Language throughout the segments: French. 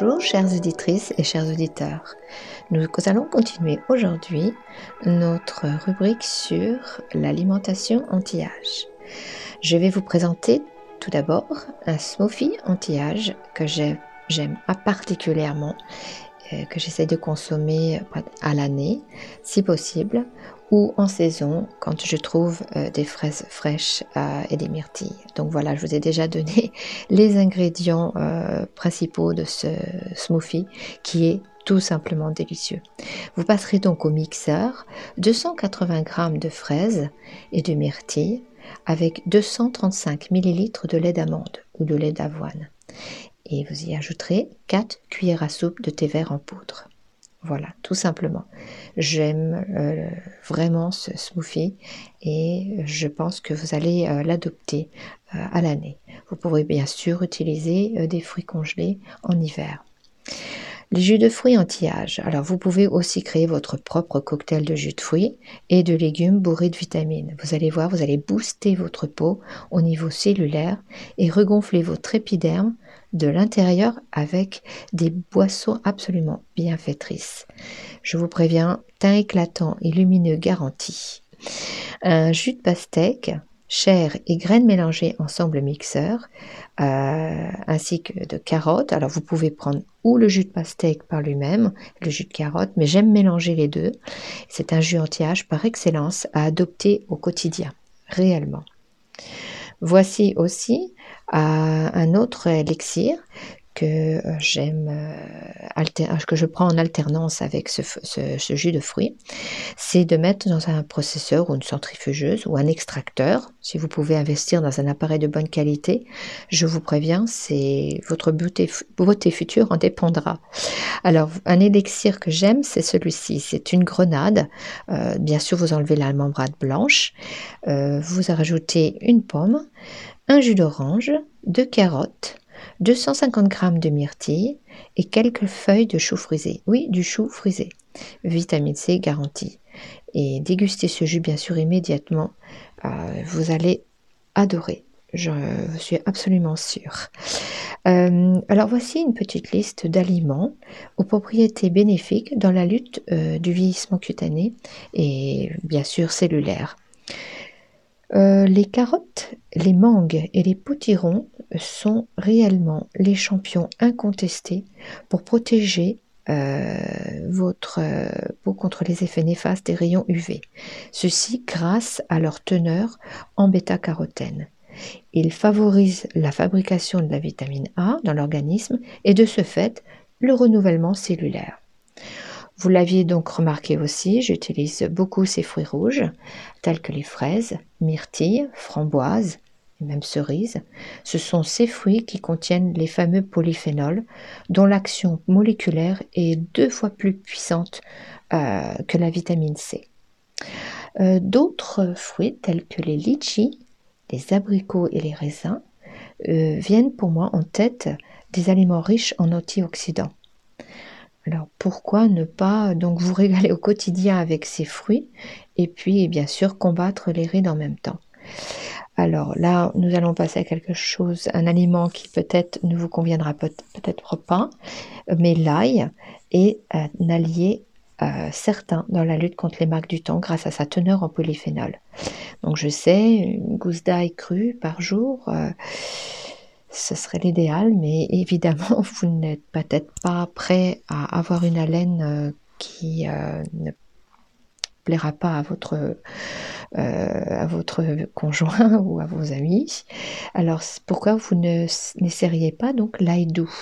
Bonjour chères auditrices et chers auditeurs. Nous allons continuer aujourd'hui notre rubrique sur l'alimentation anti-âge. Je vais vous présenter tout d'abord un smoothie anti-âge que j'aime particulièrement, que j'essaie de consommer à l'année si possible ou en saison quand je trouve euh, des fraises fraîches euh, et des myrtilles. Donc voilà, je vous ai déjà donné les ingrédients euh, principaux de ce smoothie qui est tout simplement délicieux. Vous passerez donc au mixeur 280 g de fraises et de myrtilles avec 235 ml de lait d'amande ou de lait d'avoine. Et vous y ajouterez 4 cuillères à soupe de thé vert en poudre. Voilà, tout simplement. J'aime euh, vraiment ce smoothie et je pense que vous allez euh, l'adopter euh, à l'année. Vous pourrez bien sûr utiliser des fruits congelés en hiver. Les jus de fruits anti-âge. Alors vous pouvez aussi créer votre propre cocktail de jus de fruits et de légumes bourrés de vitamines. Vous allez voir, vous allez booster votre peau au niveau cellulaire et regonfler votre épiderme de l'intérieur avec des boissons absolument bienfaitrices. Je vous préviens, teint éclatant et lumineux garanti. Un jus de pastèque, chair et graines mélangées ensemble mixeur, euh, ainsi que de carottes. Alors vous pouvez prendre ou le jus de pastèque par lui-même, le jus de carotte, mais j'aime mélanger les deux. C'est un jus anti-âge par excellence à adopter au quotidien, réellement. Voici aussi euh, un autre élixir que euh, j'aime, euh, que je prends en alternance avec ce, jus de fruits, c'est de mettre dans un processeur ou une centrifugeuse ou un extracteur. Si vous pouvez investir dans un appareil de bonne qualité, je vous préviens, c'est votre beauté, beauté future en dépendra. Alors, un élixir que j'aime, c'est celui-ci. C'est une grenade. bien sûr, vous enlevez la membrane blanche. vous rajoutez une pomme, un jus d'orange, deux carottes, 250 g de myrtille et quelques feuilles de chou frisé. Oui, du chou frisé. Vitamine C garantie. Et dégustez ce jus bien sûr immédiatement. Euh, vous allez adorer. Je suis absolument sûre. Euh, alors voici une petite liste d'aliments aux propriétés bénéfiques dans la lutte euh, du vieillissement cutané et bien sûr cellulaire. Les carottes, les mangues et les potirons sont réellement les champions incontestés pour protéger euh, votre euh, peau contre les effets néfastes des rayons UV. Ceci grâce à leur teneur en bêta-carotène. Ils favorisent la fabrication de la vitamine A dans l'organisme et de ce fait le renouvellement cellulaire. Vous l'aviez donc remarqué aussi, j'utilise beaucoup ces fruits rouges, tels que les fraises, myrtilles, framboises même cerises. Ce sont ces fruits qui contiennent les fameux polyphénols, dont l'action moléculaire est deux fois plus puissante euh, que la vitamine C. Euh, d'autres fruits, tels que les litchis, les abricots et les raisins, euh, viennent pour moi en tête des aliments riches en antioxydants. Alors pourquoi ne pas donc vous régaler au quotidien avec ces fruits et puis bien sûr combattre les rides en même temps? Alors là, nous allons passer à quelque chose, un aliment qui peut-être ne vous conviendra peut-être pas, mais l'ail est un allié euh, certain dans la lutte contre les marques du temps grâce à sa teneur en polyphénol. Donc je sais, une gousse d'ail crue par jour, euh, ce serait l'idéal, mais évidemment, vous n'êtes peut-être pas prêt à avoir une haleine euh, qui ne plaira pas à votre, euh, à votre conjoint ou à vos amis. Alors pourquoi vous ne n'essayeriez pas donc l'ail doux?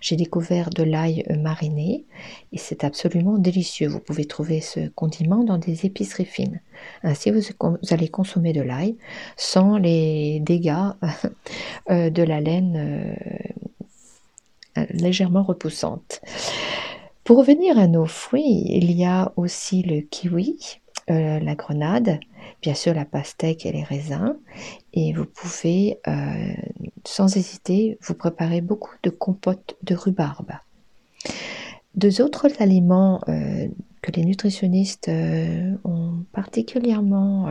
J'ai découvert de l'ail mariné et c'est absolument délicieux. Vous pouvez trouver ce condiment dans des épiceries fines. Ainsi vous, allez consommer de l'ail sans les dégâts euh, de la laine euh, légèrement repoussante. Pour revenir à nos fruits, il y a aussi le kiwi, euh, la grenade, bien sûr la pastèque et les raisins. Et vous pouvez, euh, sans hésiter, vous préparer beaucoup de compotes de rhubarbe. Deux autres aliments euh, que les nutritionnistes ont particulièrement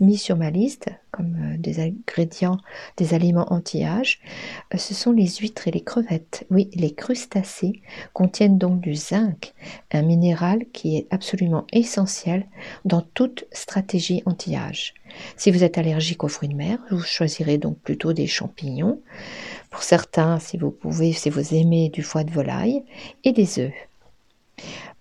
mis sur ma liste, comme euh, des ingrédients, des aliments anti-âge, euh, ce sont les huîtres et les crevettes. Oui, les crustacés contiennent donc du zinc, un minéral qui est absolument essentiel dans toute stratégie anti-âge. Si vous êtes allergique aux fruits de mer, vous choisirez donc plutôt des champignons. Pour certains, si vous pouvez, si vous aimez du foie de volaille et des œufs.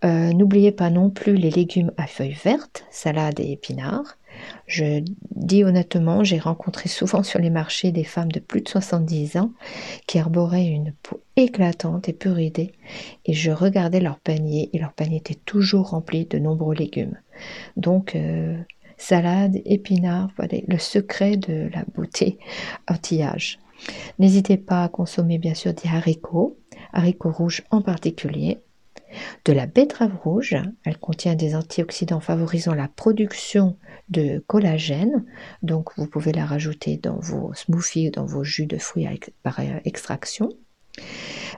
Euh, n'oubliez pas non plus les légumes à feuilles vertes, salade et épinards. Je dis honnêtement, j'ai rencontré souvent sur les marchés des femmes de plus de 70 ans qui arboraient une peau éclatante et puridée, et je regardais leur panier, et leur panier était toujours rempli de nombreux légumes. Donc, euh, salade, épinards, voilà le secret de la beauté anti-âge. N'hésitez pas à consommer bien sûr des haricots, haricots rouges en particulier, de la betterave rouge. Elle contient des antioxydants favorisant la production de collagène. Donc vous pouvez la rajouter dans vos smoothies dans vos jus de fruits par extraction.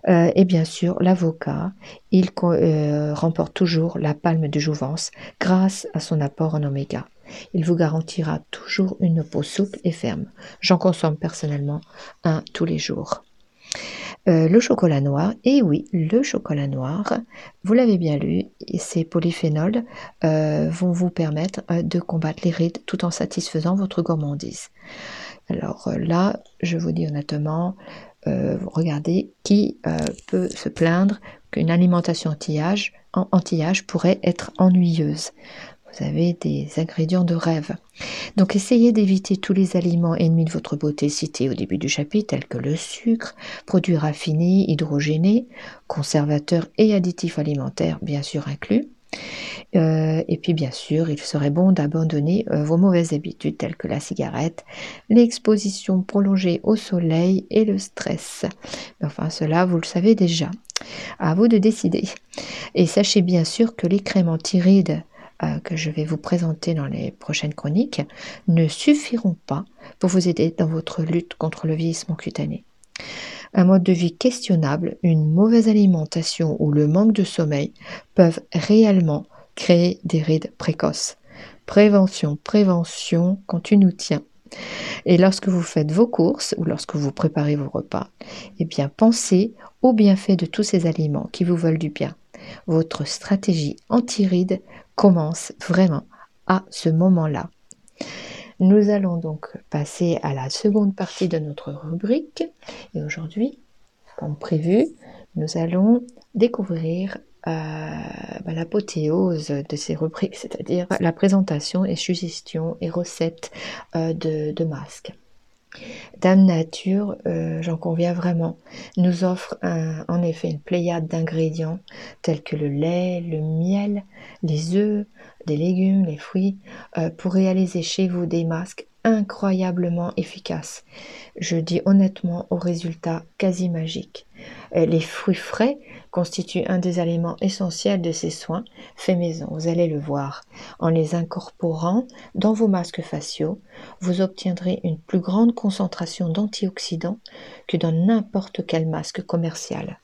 Euh, et bien sûr, l'avocat, il euh, remporte toujours la palme de jouvence grâce à son apport en oméga. Il vous garantira toujours une peau souple et ferme. J'en consomme personnellement un tous les jours. Euh, le chocolat noir, et oui, le chocolat noir, vous l'avez bien lu, ces polyphénols euh, vont vous permettre euh, de combattre les rides tout en satisfaisant votre gourmandise. Alors là, je vous dis honnêtement, regardez qui peut se plaindre qu'une alimentation anti-âge anti pourrait être ennuyeuse vous avez des ingrédients de rêve. Donc essayez d'éviter tous les aliments ennemis de votre beauté cités au début du chapitre, tels que le sucre, produits raffinés, hydrogénés, conservateurs et additifs alimentaires, bien sûr inclus. Euh, et puis bien sûr, il serait bon d'abandonner euh, vos mauvaises habitudes telles que la cigarette, l'exposition prolongée au soleil et le stress. Enfin, cela, vous le savez déjà. À vous de décider. Et sachez bien sûr que les crèmes anti-rides euh, que je vais vous présenter dans les prochaines chroniques ne suffiront pas pour vous aider dans votre lutte contre le vieillissement cutané. Un mode de vie questionnable, une mauvaise alimentation ou le manque de sommeil peuvent réellement créer des rides précoces. Prévention, prévention quand tu nous tiens. Et lorsque vous faites vos courses ou lorsque vous préparez vos repas, eh bien pensez aux bienfaits de tous ces aliments qui vous veulent du bien. Votre stratégie anti-rides commence vraiment à ce moment-là. Nous allons donc passer à la seconde partie de notre rubrique et aujourd'hui, comme prévu, nous allons découvrir euh, bah, l'apothéose de ces rubriques, c'est-à-dire la présentation et suggestions et recettes euh, de masques. Dame Nature, euh, j'en conviens vraiment, nous offre en effet une pléiade d'ingrédients tels que le lait, le miel, les œufs, des légumes, les fruits, euh, pour réaliser chez vous des masques incroyablement efficaces. Je dis honnêtement au résultat quasi magique. Euh, les fruits frais constituent un des éléments essentiels de ces soins faits maison. Vous allez le voir. En les incorporant dans vos masques faciaux, vous obtiendrez une plus grande concentration d'antioxydants que dans n'importe quel masque commercial.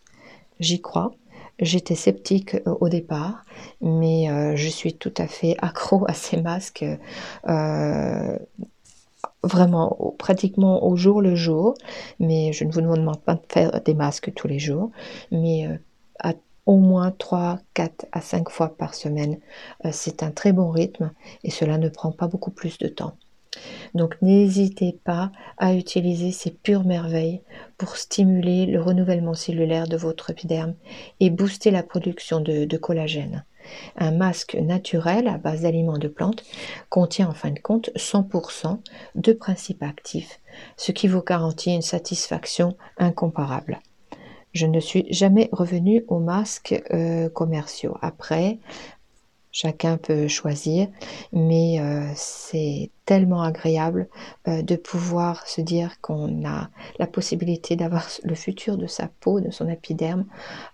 J'y crois. J'étais sceptique euh, au départ, mais euh, je suis tout à fait accro à ces masques. Vraiment pratiquement au jour le jour, mais je ne vous demande pas de faire des masques tous les jours, mais à au moins 3, 4 à 5 fois par semaine. Euh, c'est un très bon rythme et cela ne prend pas beaucoup plus de temps. Donc n'hésitez pas à utiliser ces pures merveilles pour stimuler le renouvellement cellulaire de votre épiderme et booster la production de collagène. Un masque naturel à base d'aliments de plantes contient en fin de compte 100% de principes actifs, ce qui vous garantit une satisfaction incomparable. Je ne suis jamais revenue aux masques euh, commerciaux. Après, chacun peut choisir, mais euh, c'est tellement agréable euh, de pouvoir se dire qu'on a la possibilité d'avoir le futur de sa peau, de son épiderme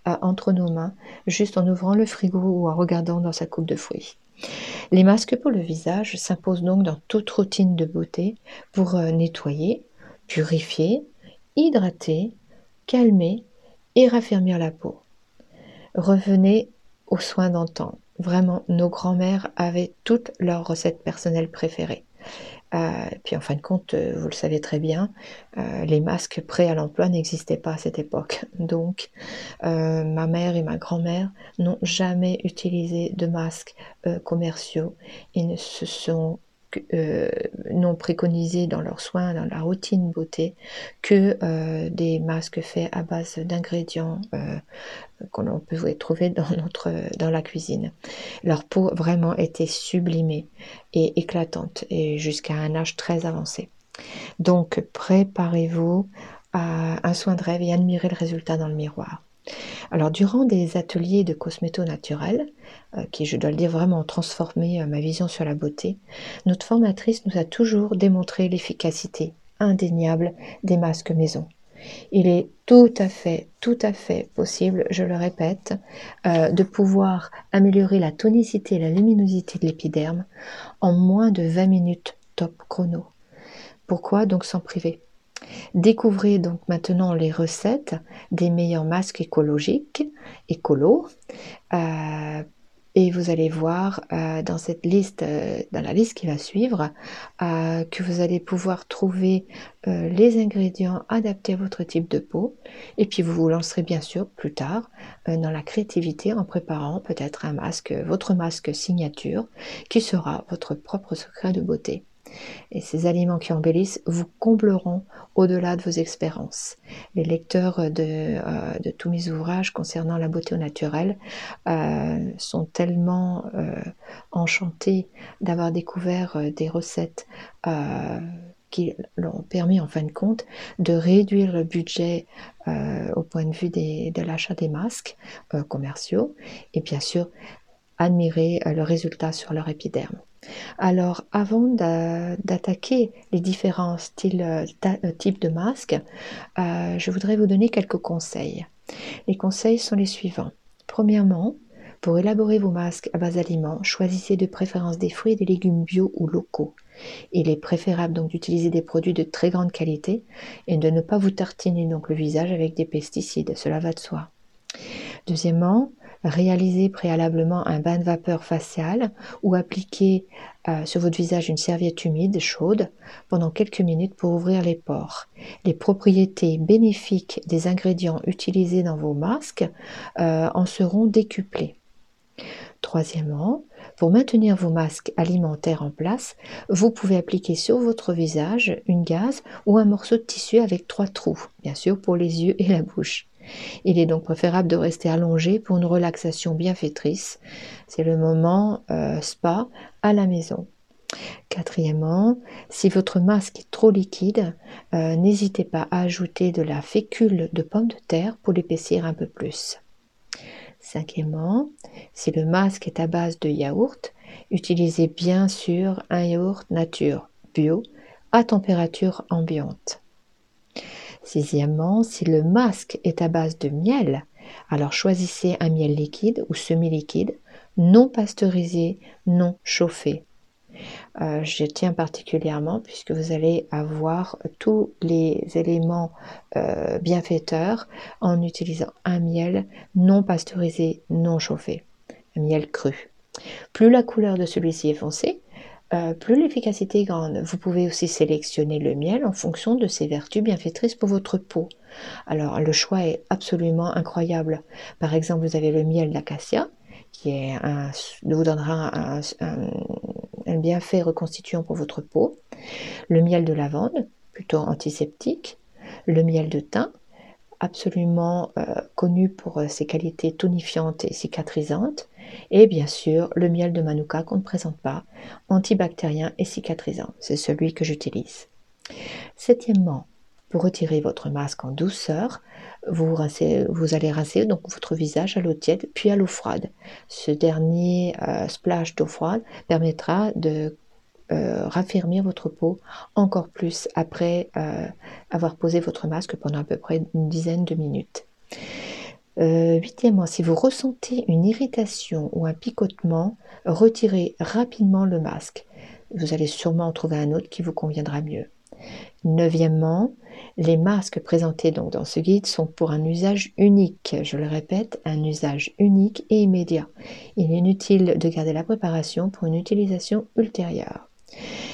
entre nos mains, juste en ouvrant le frigo ou en regardant dans sa coupe de fruits. Les masques pour le visage s'imposent donc dans toute routine de beauté pour nettoyer, purifier, hydrater, calmer et raffermir la peau. Revenez aux soins d'antan. Vraiment, nos grands-mères avaient toutes leurs recettes personnelles préférées. Euh, puis en fin de compte, euh, vous le savez très bien, euh, les masques prêts à l'emploi n'existaient pas à cette époque. Donc, ma mère et ma grand-mère n'ont jamais utilisé de masques commerciaux et ne se sont n'ont préconisé dans leurs soins, dans la routine beauté, que des masques faits à base d'ingrédients qu'on peut trouver dans, notre, dans la cuisine. Leur peau vraiment était sublimée et éclatante et jusqu'à un âge très avancé. Donc préparez-vous à un soin de rêve et admirez le résultat dans le miroir. Alors durant des ateliers de cosméto naturel, euh, qui je dois le dire vraiment ont transformé euh, ma vision sur la beauté, notre formatrice nous a toujours démontré l'efficacité indéniable des masques maison. Il est tout à fait, tout à fait possible, je le répète, euh, de pouvoir améliorer la tonicité et la luminosité de l'épiderme en moins de 20 minutes top chrono. Pourquoi? Donc s'en priver Découvrez donc maintenant les recettes des meilleurs masques écologiques, écolos, euh, et vous allez voir euh, dans cette liste, euh, dans la liste qui va suivre, euh, que vous allez pouvoir trouver les ingrédients adaptés à votre type de peau. Et puis vous vous lancerez bien sûr plus tard dans la créativité en préparant peut-être un masque, votre masque signature, qui sera votre propre secret de beauté. Et ces aliments qui embellissent vous combleront au-delà de vos expériences. Les lecteurs de, euh, de, tous mes ouvrages concernant la beauté au naturel euh, sont tellement euh, enchantés d'avoir découvert des recettes qui leur ont permis en fin de compte de réduire le budget au point de vue de l'achat des masques commerciaux et bien sûr admirer le résultat sur leur épiderme. Alors, avant d'attaquer les différents styles, euh, types de masques, euh, je voudrais vous donner quelques conseils. Les conseils sont les suivants. Premièrement, pour élaborer vos masques à base d'aliments, choisissez de préférence des fruits et des légumes bio ou locaux. Il est préférable donc d'utiliser des produits de très grande qualité et de ne pas vous tartiner donc le visage avec des pesticides, cela va de soi. Deuxièmement, réalisez préalablement un bain de vapeur facial ou appliquez euh, sur votre visage une serviette humide, chaude, pendant quelques minutes pour ouvrir les pores. Les propriétés bénéfiques des ingrédients utilisés dans vos masques euh, en seront décuplées. Troisièmement, pour maintenir vos masques alimentaires en place, vous pouvez appliquer sur votre visage une gaze ou un morceau de tissu avec trois trous, bien sûr pour les yeux et la bouche. Il est donc préférable de rester allongé pour une relaxation bienfaitrice. C'est le moment euh, spa à la maison. Quatrièmement, si votre masque est trop liquide, euh, n'hésitez pas à ajouter de la fécule de pomme de terre pour l'épaissir un peu plus. Cinquièmement, si le masque est à base de yaourt, utilisez bien sûr un yaourt nature bio à température ambiante. Sixièmement, si le masque est à base de miel, alors choisissez un miel liquide ou semi-liquide, non pasteurisé, non chauffé. Euh, je tiens particulièrement puisque vous allez avoir tous les éléments euh, bienfaiteurs en utilisant un miel non pasteurisé, non chauffé, un miel cru. Plus la couleur de celui-ci est foncée, euh, plus l'efficacité est grande. Vous pouvez aussi sélectionner le miel en fonction de ses vertus bienfaitrices pour votre peau. Alors le choix est absolument incroyable. Par exemple, vous avez le miel d'acacia qui vous donnera un, bienfait reconstituant pour votre peau. Le miel de lavande, plutôt antiseptique. Le miel de thym, absolument euh, connu pour euh, ses qualités tonifiantes et cicatrisantes. Et bien sûr, le miel de Manuka qu'on ne présente pas, antibactérien et cicatrisant. C'est celui que j'utilise. Septièmement, pour retirer votre masque en douceur, vous, allez rincer donc votre visage à l'eau tiède puis à l'eau froide. Ce dernier euh, splash d'eau froide permettra de euh, raffermir votre peau encore plus après euh, avoir posé votre masque pendant à peu près une dizaine de minutes. Euh, huitièmement, si vous ressentez une irritation ou un picotement, retirez rapidement le masque. Vous allez sûrement en trouver un autre qui vous conviendra mieux. Neuvièmement, les masques présentés dans ce guide sont pour un usage unique. Je le répète, un usage unique et immédiat. Il est inutile de garder la préparation pour une utilisation ultérieure.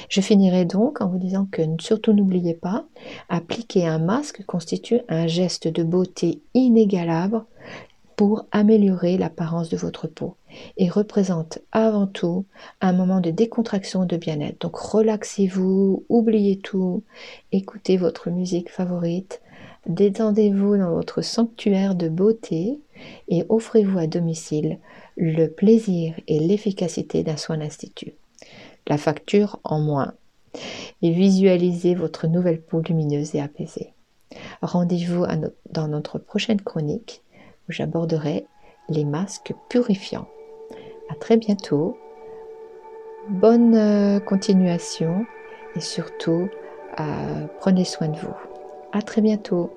Je finirai donc en vous disant que surtout n'oubliez pas, appliquer un masque constitue un geste de beauté inégalable pour améliorer l'apparence de votre peau et représente avant tout un moment de décontraction de bien-être. Donc relaxez-vous, oubliez tout, écoutez votre musique favorite, détendez-vous dans votre sanctuaire de beauté et offrez-vous à domicile le plaisir et l'efficacité d'un soin d'institut. La facture en moins. Et visualisez votre nouvelle peau lumineuse et apaisée. Rendez-vous dans notre prochaine chronique où j'aborderai les masques purifiants. À très bientôt. Bonne euh, continuation et surtout, euh, prenez soin de vous. À très bientôt.